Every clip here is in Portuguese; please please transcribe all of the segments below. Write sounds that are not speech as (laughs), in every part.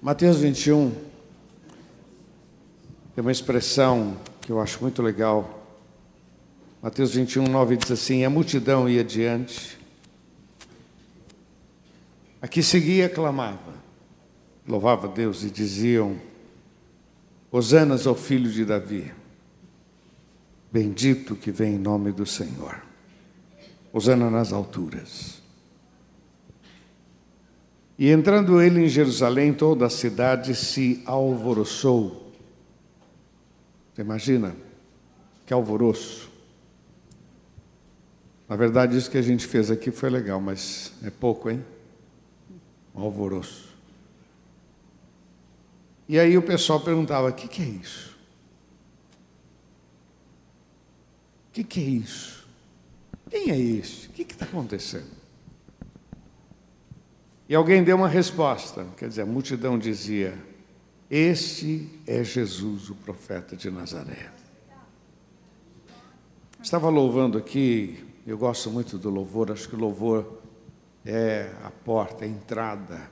Mateus 21 tem uma expressão que eu acho muito legal. Mateus 21, 9 diz assim: A multidão ia adiante. Aqui seguia clamava, louvava Deus e diziam: Hosanas ao filho de Davi, bendito que vem em nome do Senhor. Hosana nas alturas. E entrando ele em Jerusalém, toda a cidade se alvoroçou. Você imagina? Que alvoroço. Na verdade, isso que a gente fez aqui foi legal, mas é pouco, hein? Um alvoroço. E aí o pessoal perguntava: o que, que é isso? O que, que é isso? Quem é este? O que está acontecendo? E alguém deu uma resposta, quer dizer, a multidão dizia: Este é Jesus, o profeta de Nazaré. Estava louvando aqui, eu gosto muito do louvor, acho que o louvor é a porta, a entrada.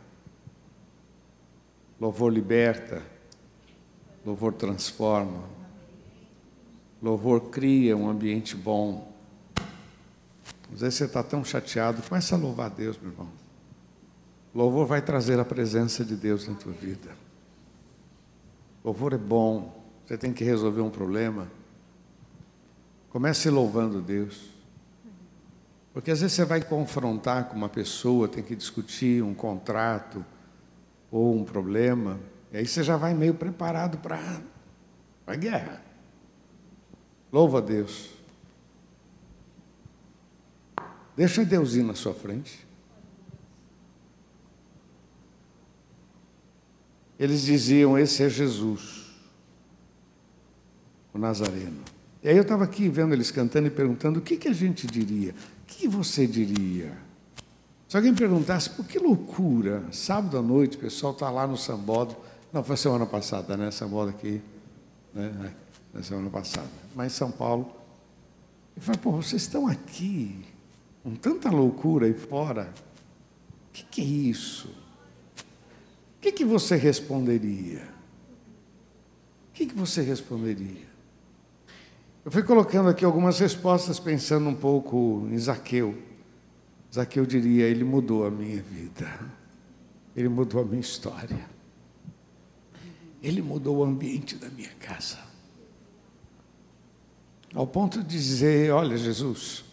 Louvor liberta, louvor transforma, louvor cria um ambiente bom. Às vezes você está tão chateado, começa a louvar a Deus, meu irmão. Louvor vai trazer a presença de Deus na tua vida. Louvor é bom. Você tem que resolver um problema. Comece louvando Deus. Porque às vezes você vai confrontar com uma pessoa, tem que discutir um contrato ou um problema, e aí você já vai meio preparado para a guerra. Louva Deus. Deixa Deus ir na sua frente. Eles diziam: Esse é Jesus, o Nazareno. E aí eu estava aqui vendo eles cantando e perguntando: o que, que a gente diria? O que, que você diria? Se alguém perguntasse, por que loucura? Sábado à noite o pessoal está lá no Sambódromo. Não, foi semana passada, né? Sambódromo aqui, né? Na semana passada. Mas São Paulo. E falei, pô, vocês estão aqui, com tanta loucura aí fora. O que, que é isso? Que, que você responderia? O que, que você responderia? Eu fui colocando aqui algumas respostas, pensando um pouco em Zaqueu. Zaqueu diria: Ele mudou a minha vida, ele mudou a minha história, ele mudou o ambiente da minha casa. Ao ponto de dizer: Olha, Jesus,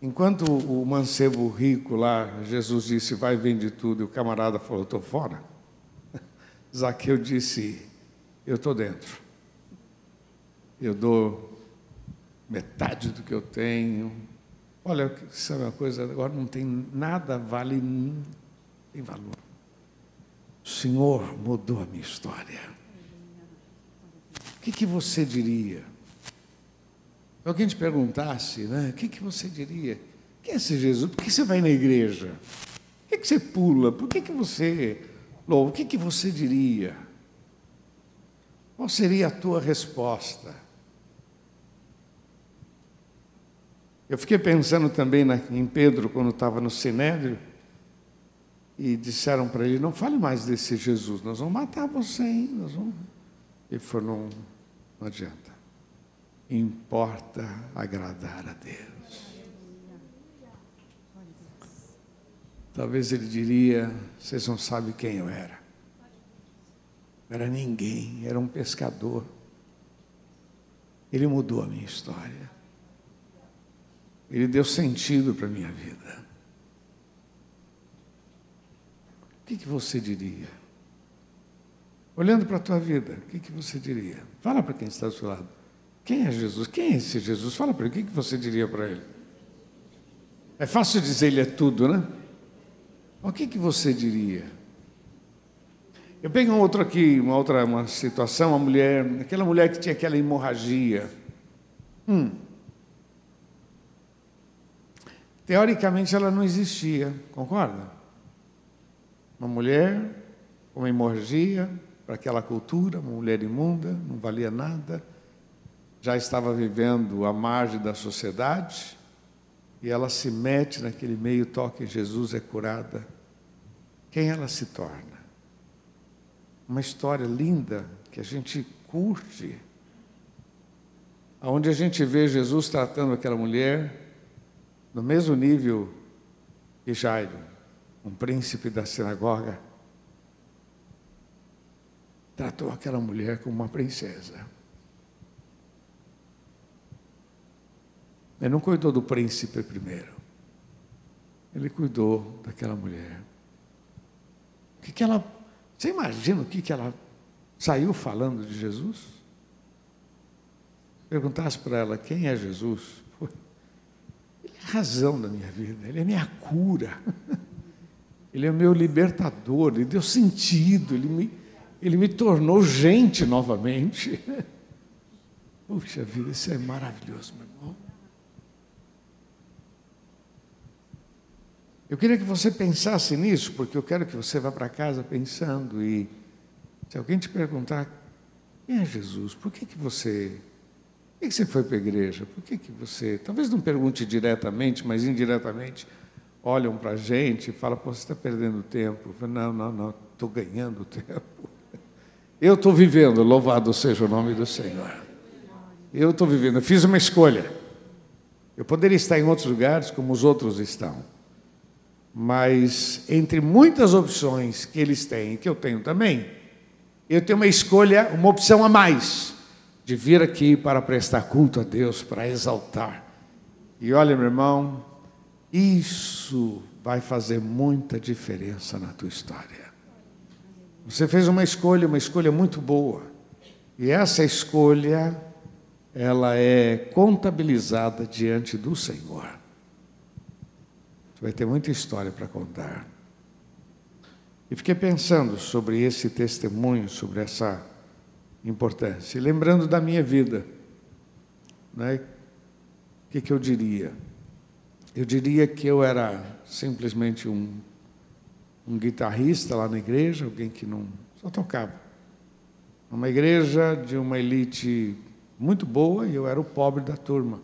enquanto o mancebo rico lá, Jesus disse: Vai, vende tudo, e o camarada falou: Estou fora. Zaqueu disse: Eu estou dentro. Eu dou metade do que eu tenho. Olha, sabe uma coisa? Agora não tem nada, vale, não tem valor. O Senhor mudou a minha história. O que, que você diria? Se alguém te perguntasse, né? O que, que você diria? Quem é esse Jesus? Por que você vai na igreja? Por que, que você pula? Por que, que você Lou, o que, que você diria? Qual seria a tua resposta? Eu fiquei pensando também na, em Pedro, quando estava no Sinédrio, e disseram para ele: Não fale mais desse Jesus, nós vamos matar você, hein? Nós vamos... Ele falou: não, não adianta. Importa agradar a Deus. Talvez ele diria: vocês não sabem quem eu era. Não era ninguém, era um pescador. Ele mudou a minha história. Ele deu sentido para a minha vida. O que, que você diria? Olhando para a tua vida, o que, que você diria? Fala para quem está do seu lado. Quem é Jesus? Quem é esse Jesus? Fala para ele. O que, que você diria para ele? É fácil dizer ele é tudo, né? O que, que você diria? Eu pego um outro aqui, uma outra uma situação, uma mulher, aquela mulher que tinha aquela hemorragia. Hum. Teoricamente ela não existia, concorda? Uma mulher com uma hemorragia, para aquela cultura, uma mulher imunda, não valia nada, já estava vivendo à margem da sociedade, e ela se mete naquele meio, toque em Jesus, é curada. Quem ela se torna? uma história linda que a gente curte, onde a gente vê Jesus tratando aquela mulher no mesmo nível que Jairo, um príncipe da sinagoga, tratou aquela mulher como uma princesa. Ele não cuidou do príncipe primeiro. Ele cuidou daquela mulher. O que, que ela. Você imagina o que, que ela saiu falando de Jesus? Perguntasse para ela quem é Jesus. Ele é a razão da minha vida, ele é minha cura. (laughs) Ele é o meu libertador, ele deu sentido, ele me, ele me tornou gente novamente. (laughs) Puxa vida, isso é maravilhoso, meu irmão. Eu queria que você pensasse nisso, porque eu quero que você vá para casa pensando e se alguém te perguntar quem é Jesus, por que, que você. Por que, você foi para a igreja? Por que, que você. Talvez não pergunte diretamente, mas indiretamente olham para a gente e falam, você está perdendo tempo. Eu falo, não, não, não, estou ganhando tempo. (laughs) Eu estou vivendo, louvado seja o nome do Senhor. Eu estou vivendo, eu fiz uma escolha. Eu poderia estar em outros lugares como os outros estão. Mas entre muitas opções que eles têm, que eu tenho também, eu tenho uma escolha, uma opção a mais, de vir aqui para prestar culto a Deus, para exaltar. E olha, meu irmão, isso vai fazer muita diferença na tua história. Você fez uma escolha, uma escolha muito boa. E essa escolha, ela é contabilizada diante do Senhor vai ter muita história para contar. E fiquei pensando sobre esse testemunho, sobre essa importância, e lembrando da minha vida. Né? O que, que eu diria? Eu diria que eu era simplesmente um, um guitarrista lá na igreja, alguém que não só tocava. Uma igreja de uma elite muito boa e eu era o pobre da turma.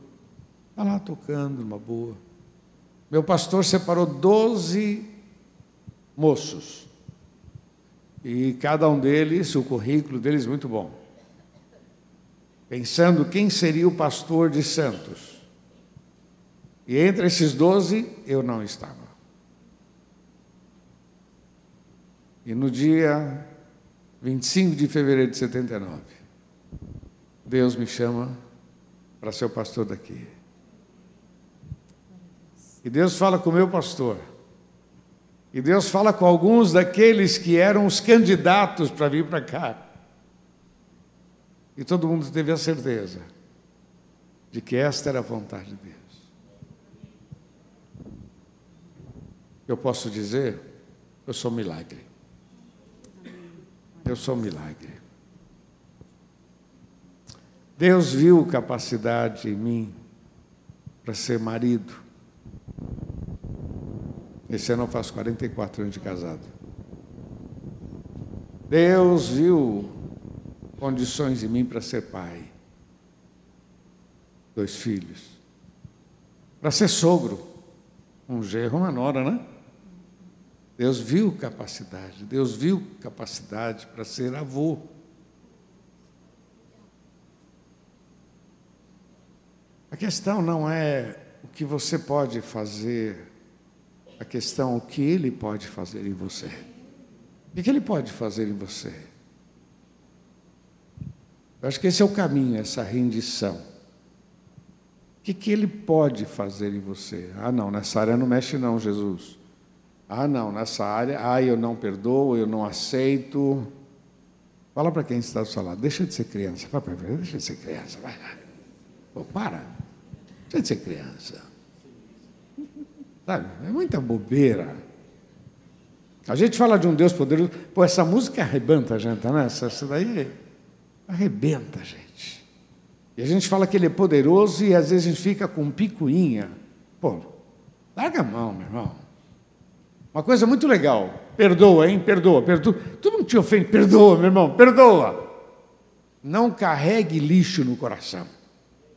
Estava lá tocando, numa boa. Meu pastor separou 12 moços. E cada um deles, o currículo deles muito bom. Pensando quem seria o pastor de Santos. E entre esses 12, eu não estava. E no dia 25 de fevereiro de 79, Deus me chama para ser o pastor daqui. E Deus fala com o meu pastor. E Deus fala com alguns daqueles que eram os candidatos para vir para cá. E todo mundo teve a certeza de que esta era a vontade de Deus. Eu posso dizer, eu sou um milagre. Eu sou um milagre. Deus viu capacidade em mim para ser marido esse ano eu faço 44 anos de casado. Deus viu condições em mim para ser pai. Dois filhos. Para ser sogro. Um gerro, uma nora, né? Deus viu capacidade. Deus viu capacidade para ser avô. A questão não é o que você pode fazer a questão o que ele pode fazer em você. O que ele pode fazer em você? Eu acho que esse é o caminho, essa rendição. O que, que ele pode fazer em você? Ah, não, nessa área não mexe, não, Jesus. Ah, não, nessa área, ah, eu não perdoo, eu não aceito. Fala para quem está do seu lado, deixa de ser criança. Fala para deixa de ser criança, vai. Pô, para, deixa de ser criança. Sabe? É muita bobeira. A gente fala de um Deus poderoso. Pô, essa música arrebenta a gente, né? Essa, essa daí arrebenta a gente. E a gente fala que ele é poderoso e às vezes a gente fica com picuinha. Pô, larga a mão, meu irmão. Uma coisa muito legal. Perdoa, hein? Perdoa, perdoa. Todo mundo te ofende. Perdoa, meu irmão, perdoa. Não carregue lixo no coração.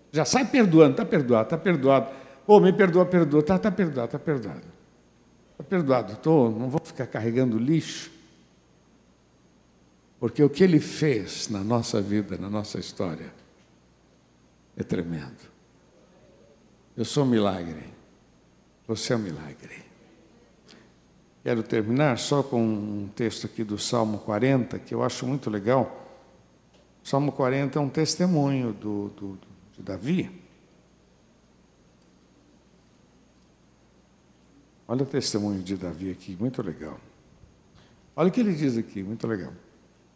Já sai perdoando, está perdoado, está perdoado. Pô, me perdoa, perdoa. Tá, tá perdoado, tá perdoado. Tá perdoado. Tô, não vou ficar carregando lixo. Porque o que ele fez na nossa vida, na nossa história, é tremendo. Eu sou um milagre. Você é um milagre. Quero terminar só com um texto aqui do Salmo 40, que eu acho muito legal. O Salmo 40 é um testemunho do, do, de Davi. Olha o testemunho de Davi aqui, muito legal. Olha o que ele diz aqui, muito legal.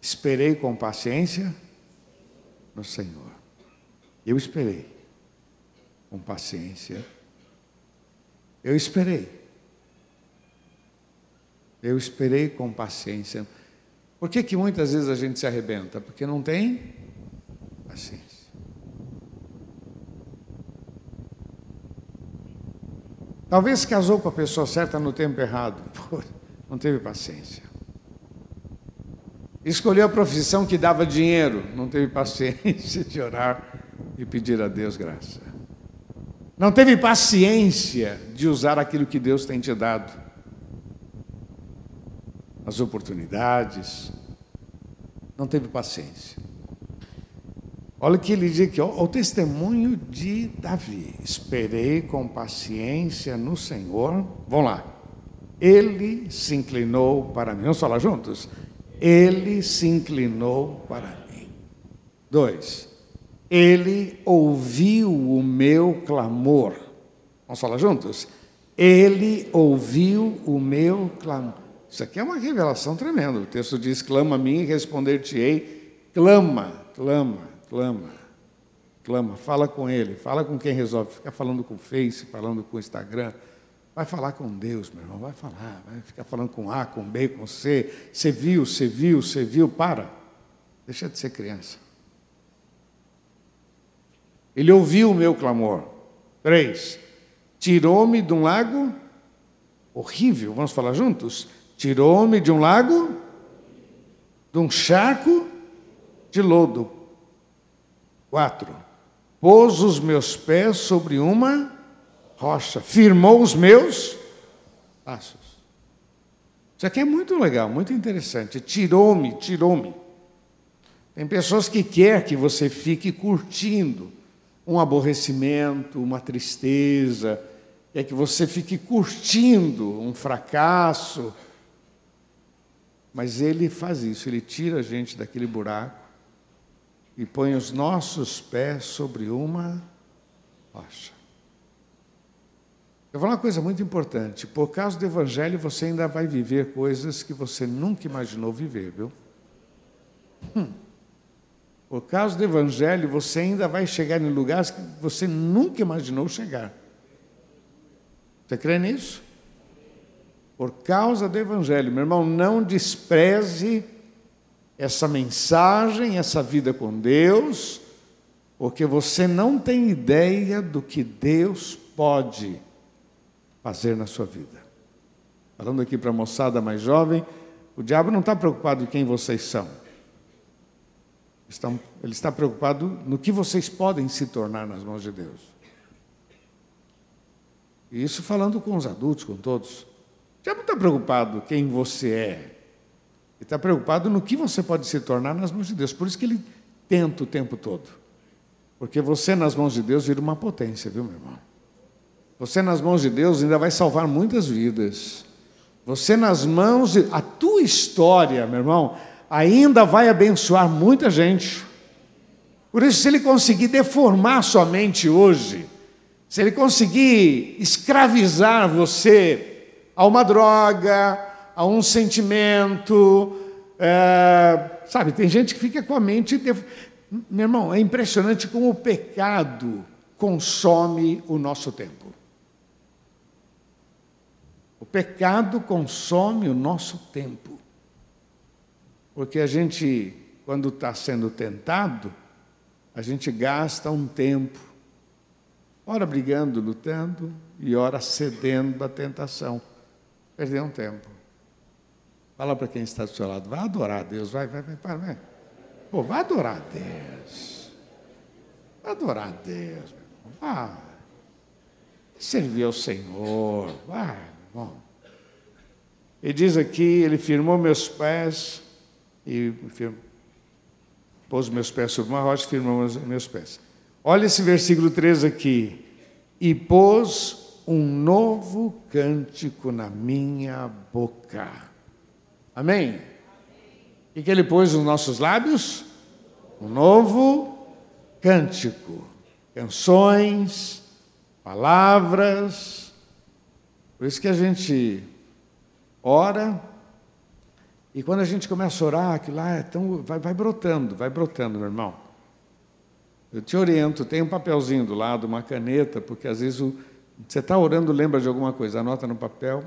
Esperei com paciência no Senhor. Eu esperei com paciência. Eu esperei. Eu esperei com paciência. Por que, que muitas vezes a gente se arrebenta? Porque não tem paciência. Talvez casou com a pessoa certa no tempo errado. Pô, não teve paciência. Escolheu a profissão que dava dinheiro. Não teve paciência de orar e pedir a Deus graça. Não teve paciência de usar aquilo que Deus tem te dado as oportunidades, não teve paciência. Olha o que ele diz aqui, ó, o testemunho de Davi. Esperei com paciência no Senhor. Vamos lá. Ele se inclinou para mim. Vamos falar juntos? Ele se inclinou para mim. Dois. Ele ouviu o meu clamor. Vamos falar juntos? Ele ouviu o meu clamor. Isso aqui é uma revelação tremenda. O texto diz: clama a mim e responder-te-ei. Clama, clama, clama, clama. Fala com ele, fala com quem resolve. Fica falando com o Face, falando com o Instagram. Vai falar com Deus, meu irmão, vai falar. Vai ficar falando com A, com B, com C. Você viu, você viu, você viu. Para. Deixa de ser criança. Ele ouviu o meu clamor. Três. Tirou-me de um lago horrível. Vamos falar juntos? Tirou-me de um lago, de um charco de lodo. Quatro. Pôs os meus pés sobre uma rocha, firmou os meus passos. Isso aqui é muito legal, muito interessante. Tirou-me, tirou-me. Tem pessoas que querem que você fique curtindo um aborrecimento, uma tristeza, quer que você fique curtindo um fracasso, mas ele faz isso, ele tira a gente daquele buraco e põe os nossos pés sobre uma rocha. Eu vou falar uma coisa muito importante. Por causa do Evangelho, você ainda vai viver coisas que você nunca imaginou viver, viu? Hum. Por causa do Evangelho, você ainda vai chegar em lugares que você nunca imaginou chegar. Você crê nisso? por causa do Evangelho. Meu irmão, não despreze essa mensagem, essa vida com Deus, porque você não tem ideia do que Deus pode fazer na sua vida. Falando aqui para a moçada mais jovem, o diabo não está preocupado em quem vocês são. Ele está preocupado no que vocês podem se tornar nas mãos de Deus. E isso falando com os adultos, com todos. Já não está preocupado quem você é. Ele está preocupado no que você pode se tornar nas mãos de Deus. Por isso que ele tenta o tempo todo. Porque você nas mãos de Deus vira uma potência, viu, meu irmão? Você nas mãos de Deus ainda vai salvar muitas vidas. Você nas mãos de. A tua história, meu irmão, ainda vai abençoar muita gente. Por isso, se ele conseguir deformar sua mente hoje, se ele conseguir escravizar você a uma droga, a um sentimento. É, sabe, tem gente que fica com a mente. Meu irmão, é impressionante como o pecado consome o nosso tempo. O pecado consome o nosso tempo. Porque a gente, quando está sendo tentado, a gente gasta um tempo, ora brigando, lutando, e ora cedendo à tentação. Perder um tempo. Fala para quem está do seu lado, vai adorar a Deus, vai, vai, vai, vai. vai. Pô, vai adorar a Deus. Vai adorar a Deus, meu irmão. Vai. Servir ao Senhor. Vai, meu irmão. Ele diz aqui, ele firmou meus pés e firmo, pôs meus pés sobre uma rocha e firmou meus pés. Olha esse versículo 3 aqui. E pôs um novo cântico na minha boca. Amém? O que ele pôs nos nossos lábios? Um novo cântico. Canções, palavras. Por isso que a gente ora, e quando a gente começa a orar, aquilo lá é tão, vai, vai brotando, vai brotando, meu irmão. Eu te oriento, tem um papelzinho do lado, uma caneta, porque às vezes o, você está orando, lembra de alguma coisa, anota no papel,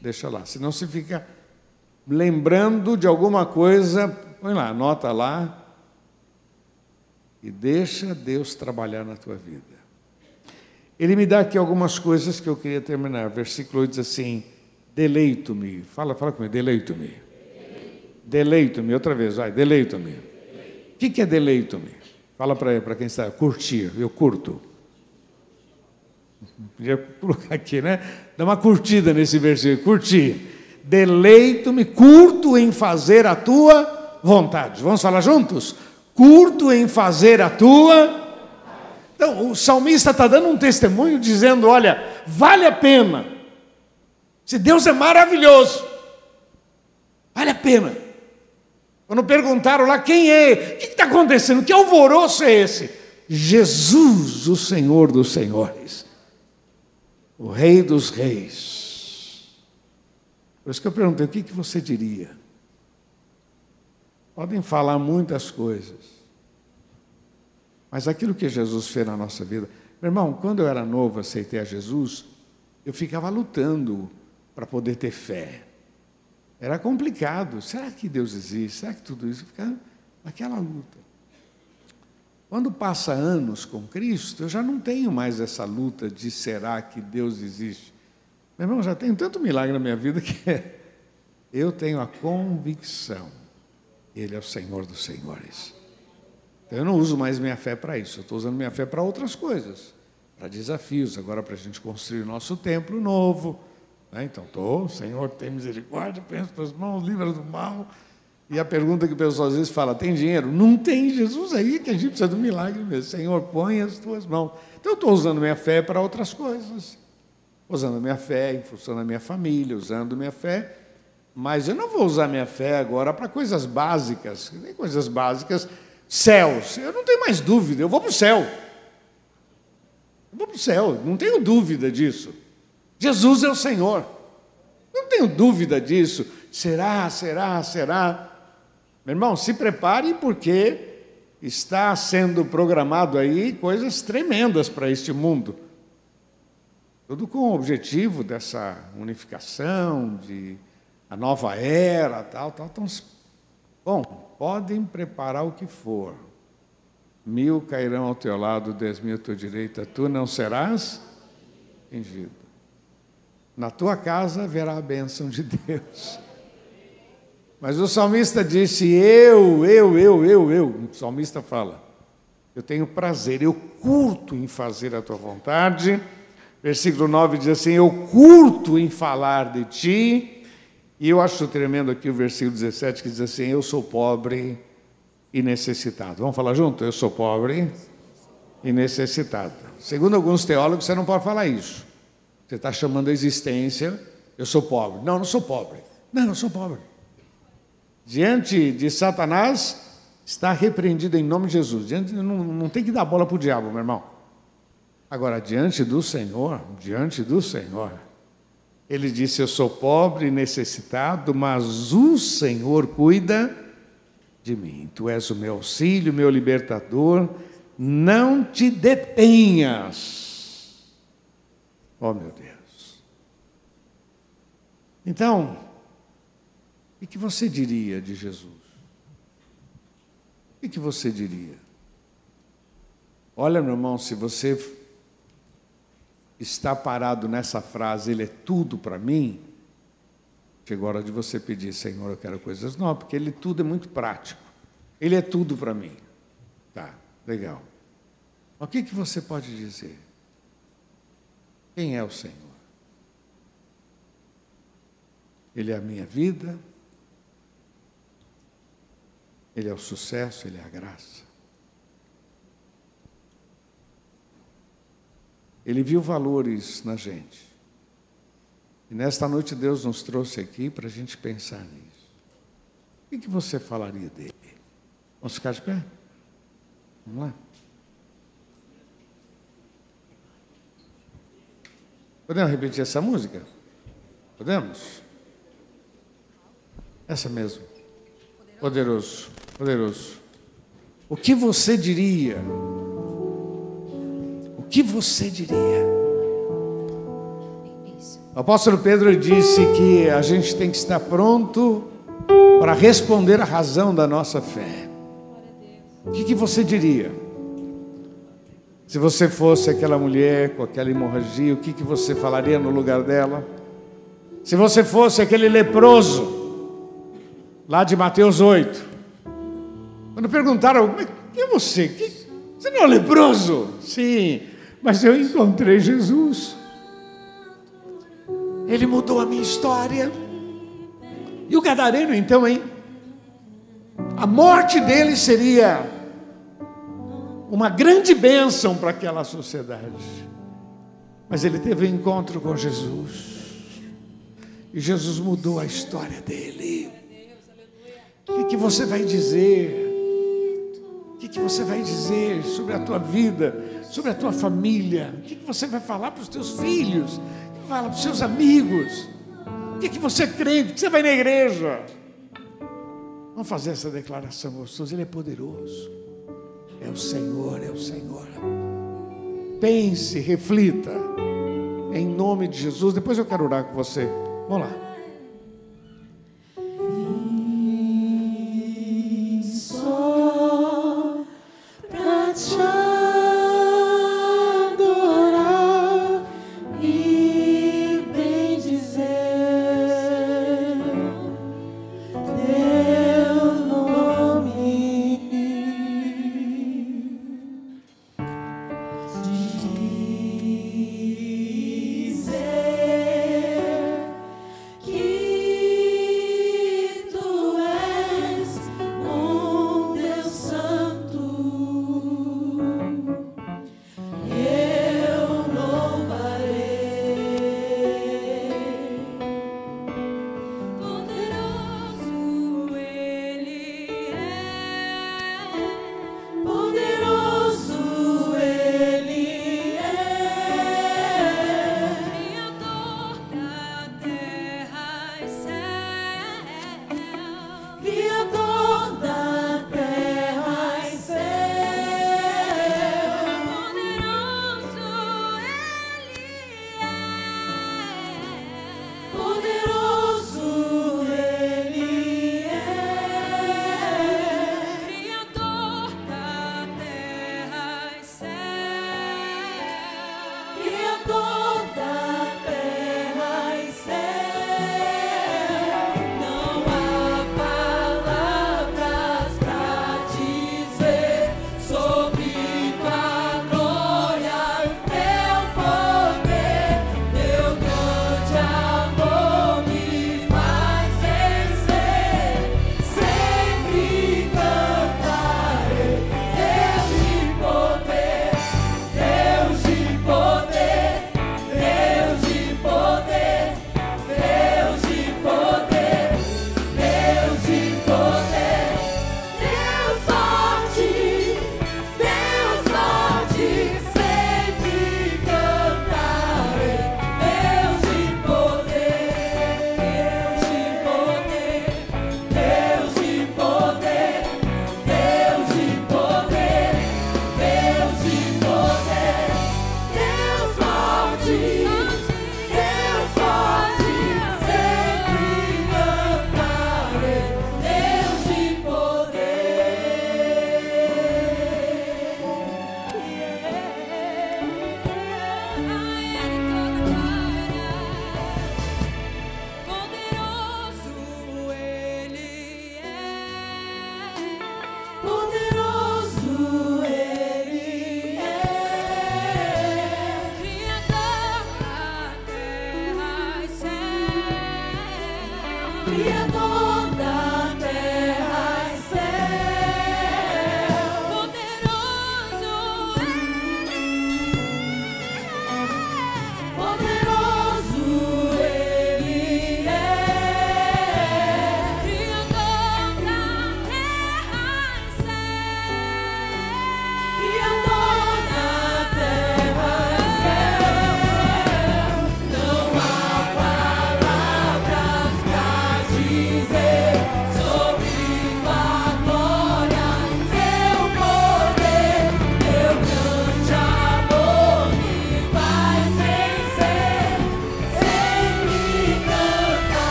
deixa lá. Senão você fica lembrando de alguma coisa, põe lá, anota lá e deixa Deus trabalhar na tua vida. Ele me dá aqui algumas coisas que eu queria terminar. Versículo 8 diz assim: Deleito-me. Fala, fala comigo, deleito-me. Deleito-me, outra vez, vai, deleito-me. O que, que é deleito-me? Fala para quem está, curtir, eu curto. Podia colocar aqui, né? Dá uma curtida nesse versículo, curtir. Deleito-me, curto em fazer a tua vontade. Vamos falar juntos? Curto em fazer a tua então, o salmista está dando um testemunho dizendo: olha, vale a pena se Deus é maravilhoso, vale a pena. Quando perguntaram lá quem é, o que está acontecendo, que alvoroço é esse? Jesus, o Senhor dos Senhores, o Rei dos Reis. Por isso que eu perguntei: o que, que você diria? Podem falar muitas coisas, mas aquilo que Jesus fez na nossa vida. Meu irmão, quando eu era novo, aceitei a Jesus, eu ficava lutando para poder ter fé. Era complicado. Será que Deus existe? Será que tudo isso? Ficava naquela luta. Quando passa anos com Cristo, eu já não tenho mais essa luta de será que Deus existe. Meu irmão, já tenho tanto milagre na minha vida que eu tenho a convicção Ele é o Senhor dos Senhores. Então, eu não uso mais minha fé para isso, eu estou usando minha fé para outras coisas, para desafios, agora para a gente construir o nosso templo novo, né? Então, estou, Senhor, tem misericórdia, penso para as mãos, livra do mal. E a pergunta que o pessoal às vezes fala: tem dinheiro? Não tem, Jesus aí que a gente precisa do milagre mesmo. Senhor, põe as tuas mãos. Então, eu estou usando minha fé para outras coisas. Usando minha fé em função da minha família, usando minha fé. Mas eu não vou usar minha fé agora para coisas básicas. Nem coisas básicas. Céus. Eu não tenho mais dúvida, eu vou para o céu. Eu vou para o céu, não tenho dúvida disso. Jesus é o Senhor. Não tenho dúvida disso. Será, será, será. Meu irmão, se prepare porque está sendo programado aí coisas tremendas para este mundo. Tudo com o objetivo dessa unificação, de a nova era, tal, tal. Então, bom, podem preparar o que for. Mil cairão ao teu lado, dez mil à tua direita, tu não serás fingido. Na tua casa haverá a bênção de Deus. Mas o salmista disse: Eu, eu, eu, eu, eu. O salmista fala: Eu tenho prazer, eu curto em fazer a tua vontade. Versículo 9 diz assim: Eu curto em falar de ti. E eu acho tremendo aqui o versículo 17 que diz assim: Eu sou pobre e necessitado. Vamos falar junto? Eu sou pobre e necessitado. Segundo alguns teólogos, você não pode falar isso. Você está chamando a existência, eu sou pobre. Não, não sou pobre. Não, não sou pobre. Diante de Satanás, está repreendido em nome de Jesus. Diante, não, não tem que dar bola para o diabo, meu irmão. Agora, diante do Senhor, diante do Senhor, ele disse: Eu sou pobre e necessitado, mas o Senhor cuida de mim. Tu és o meu auxílio, meu libertador. Não te detenhas Oh, meu Deus. Então, o que você diria de Jesus? O que você diria? Olha, meu irmão, se você está parado nessa frase, Ele é tudo para mim, chegou a hora de você pedir, Senhor, eu quero coisas novas, porque Ele tudo é muito prático. Ele é tudo para mim. Tá, legal. O que, que você pode dizer? Quem é o Senhor? Ele é a minha vida, Ele é o sucesso, Ele é a graça. Ele viu valores na gente. E nesta noite Deus nos trouxe aqui para a gente pensar nisso. O que você falaria dele? Vamos ficar de pé? Vamos lá? Podemos repetir essa música? Podemos? Essa mesmo. Poderoso, poderoso. O que você diria? Que você diria? O apóstolo Pedro disse que a gente tem que estar pronto para responder a razão da nossa fé. O que, que você diria? Se você fosse aquela mulher com aquela hemorragia, o que, que você falaria no lugar dela? Se você fosse aquele leproso, lá de Mateus 8, quando perguntaram, quem é você? Você não é leproso? Sim, mas eu encontrei Jesus. Ele mudou a minha história. E o gadareno, então, hein? A morte dele seria uma grande bênção para aquela sociedade. Mas ele teve um encontro com Jesus. E Jesus mudou a história dele. O que, que você vai dizer? O que, que você vai dizer sobre a tua vida, sobre a tua família? O que você vai falar para os teus filhos? O que fala para os seus amigos? O que você crê? O que você vai na igreja? Vamos fazer essa declaração gostosa. Ele é poderoso. É o Senhor, é o Senhor. Pense, reflita. Em nome de Jesus. Depois eu quero orar com você. Vamos lá. Vim só pra te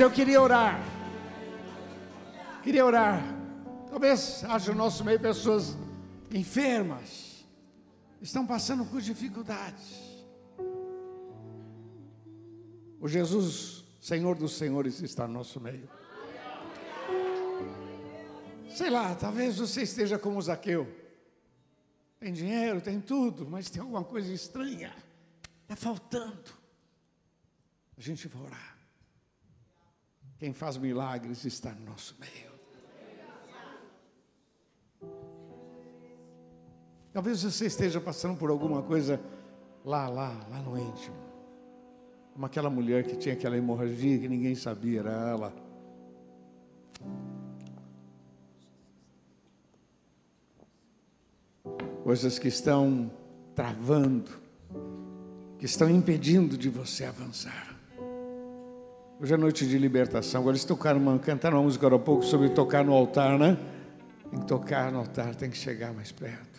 eu queria orar. Queria orar. Talvez haja no nosso meio pessoas enfermas, estão passando por dificuldades. O Jesus, Senhor dos Senhores, está no nosso meio. Sei lá, talvez você esteja como Zaqueu. Tem dinheiro, tem tudo, mas tem alguma coisa estranha. Está faltando. A gente vai orar. Quem faz milagres está no nosso meio. Talvez você esteja passando por alguma coisa lá, lá, lá no íntimo. Como aquela mulher que tinha aquela hemorragia que ninguém sabia, era ela. Coisas que estão travando, que estão impedindo de você avançar. Hoje é noite de libertação. Agora eles tocaram cantaram uma música agora há pouco sobre tocar no altar, né? Tem que tocar no altar, tem que chegar mais perto.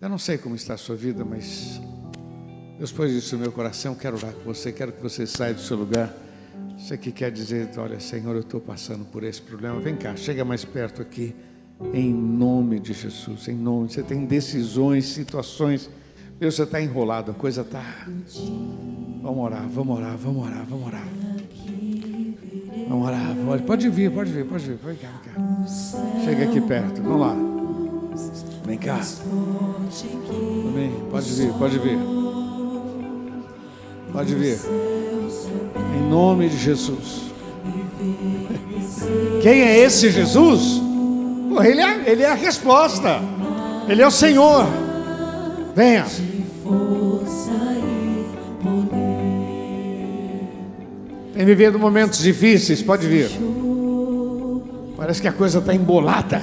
Eu não sei como está a sua vida, mas Deus pôs isso no meu coração. Quero orar com você, quero que você saia do seu lugar. Você que quer dizer, olha, Senhor, eu estou passando por esse problema. Vem cá, chega mais perto aqui. Em nome de Jesus, em nome. Você tem decisões, situações. Meu, você está enrolado, a coisa está. Vamos orar, vamos orar, vamos orar, vamos orar. Vamos orar, pode, pode vir, pode vir, pode vir, vem cá, vem cá. Chega aqui perto, vamos lá. Vem cá. Amém. Pode vir, pode vir. Pode vir. Em nome de Jesus. (laughs) Quem é esse Jesus? Ele, é, ele é a resposta. Ele é o Senhor. Venha. Tem vivido momentos difíceis, pode vir. Parece que a coisa está embolada.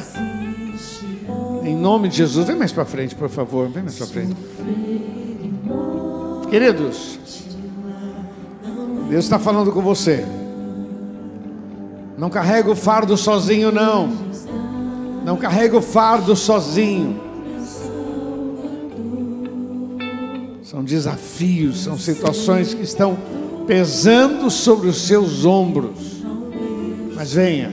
Em nome de Jesus, vem mais para frente, por favor, vem mais para frente. Queridos, Deus está falando com você. Não carrega o fardo sozinho, não. Não carrega o fardo sozinho. São desafios, são situações que estão pesando sobre os seus ombros. Mas venha.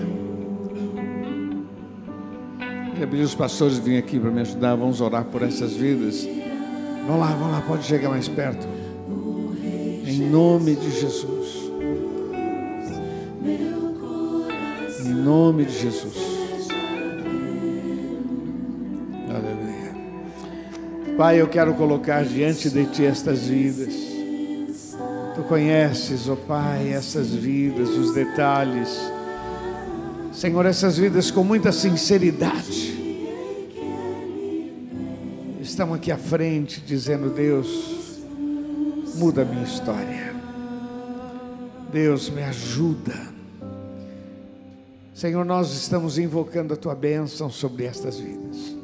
Queria pedir os pastores virem aqui para me ajudar. Vamos orar por essas vidas. Vamos lá, vamos lá, pode chegar mais perto. Em nome de Jesus. Em nome de Jesus. Aleluia. Pai, eu quero colocar diante de Ti estas vidas. Tu conheces, ó oh Pai, essas vidas, os detalhes Senhor, essas vidas com muita sinceridade estão aqui à frente dizendo: Deus, muda a minha história. Deus, me ajuda. Senhor, nós estamos invocando a tua bênção sobre estas vidas.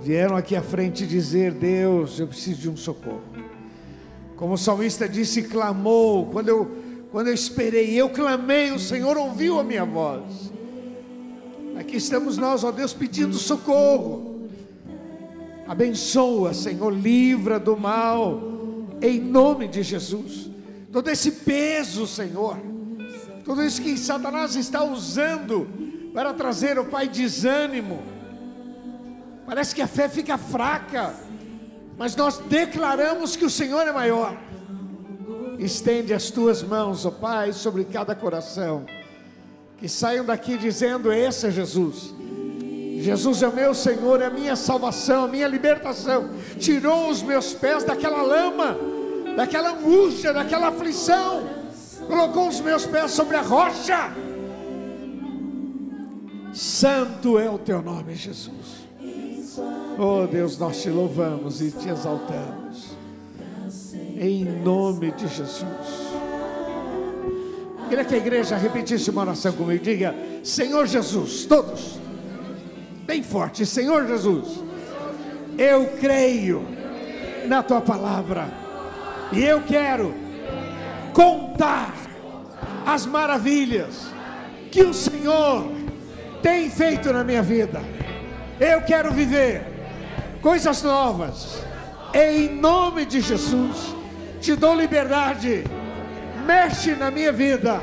Vieram aqui à frente dizer: Deus, eu preciso de um socorro. Como o salmista disse, clamou, quando eu quando eu esperei, eu clamei, o Senhor ouviu a minha voz. Aqui estamos nós, ó Deus, pedindo socorro. Abençoa, Senhor, livra do mal, em nome de Jesus. Todo esse peso, Senhor, tudo isso que Satanás está usando para trazer o Pai desânimo. Parece que a fé fica fraca, mas nós declaramos que o Senhor é maior. Estende as tuas mãos, ó oh Pai, sobre cada coração. Que saiam daqui dizendo: Esse é Jesus. Jesus é o meu Senhor, é a minha salvação, a minha libertação. Tirou os meus pés daquela lama, daquela angústia, daquela aflição. Colocou os meus pés sobre a rocha. Santo é o teu nome, Jesus. Oh Deus, nós te louvamos e te exaltamos em nome de Jesus. Queria que a igreja repetisse uma oração comigo. Diga: Senhor Jesus, todos, bem forte, Senhor Jesus, eu creio na tua palavra e eu quero contar as maravilhas que o Senhor tem feito na minha vida. Eu quero viver coisas novas, em nome de Jesus te dou liberdade. mexe na minha vida.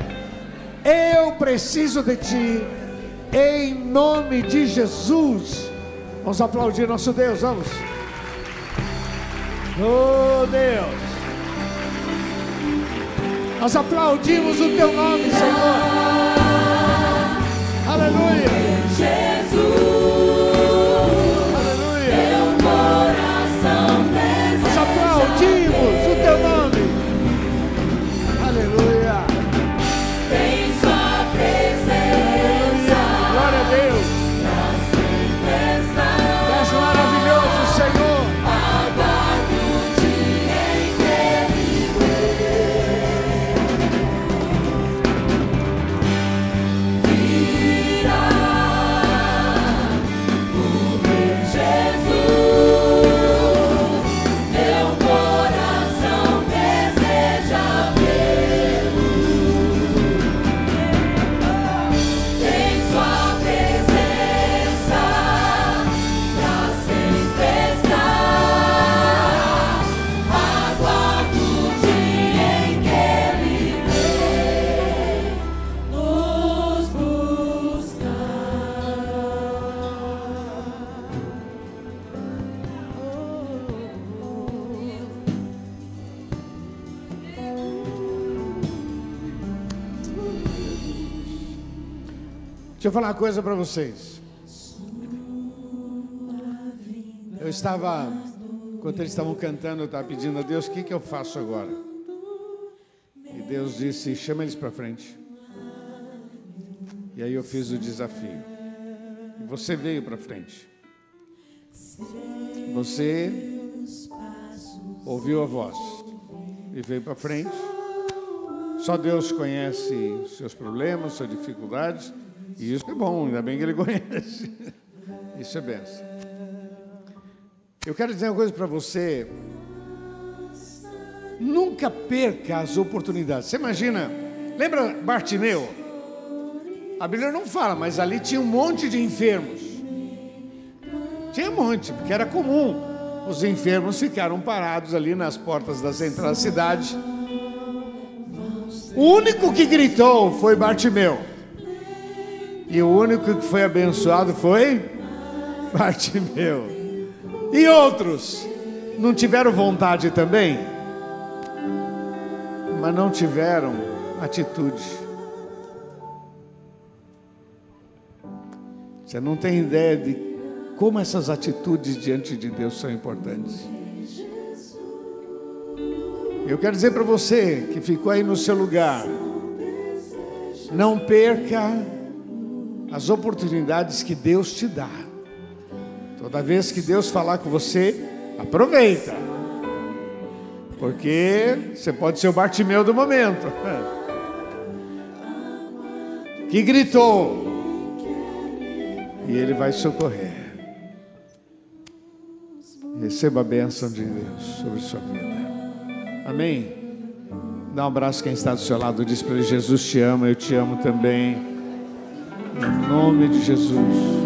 Eu preciso de Ti, em nome de Jesus. Vamos aplaudir nosso Deus, vamos. Oh Deus, nós aplaudimos o Teu nome, Senhor. Aleluia. Deixa falar uma coisa para vocês. Eu estava, enquanto eles estavam cantando, eu estava pedindo a Deus: o que, que eu faço agora? E Deus disse: chama eles para frente. E aí eu fiz o desafio. E você veio para frente. Você ouviu a voz e veio para frente. Só Deus conhece seus problemas, suas dificuldades. E isso é bom, ainda bem que ele (laughs) conhece. Isso é benção. Eu quero dizer uma coisa para você. Nunca perca as oportunidades. Você imagina, lembra Bartimeu? A Bíblia não fala, mas ali tinha um monte de enfermos. Tinha um monte, porque era comum. Os enfermos ficaram parados ali nas portas da central da cidade. O único que gritou foi Bartimeu. E o único que foi abençoado foi Bartimeu. E outros não tiveram vontade também, mas não tiveram atitude. Você não tem ideia de como essas atitudes diante de Deus são importantes. Eu quero dizer para você que ficou aí no seu lugar, não perca as oportunidades que Deus te dá. Toda vez que Deus falar com você, aproveita. Porque você pode ser o Bartimeu do momento. (laughs) Que gritou. E ele vai socorrer. Receba a bênção de Deus sobre sua vida. Amém? Dá um abraço quem está do seu lado. Diz para ele: Jesus te ama, eu te amo também. Em nome de Jesus.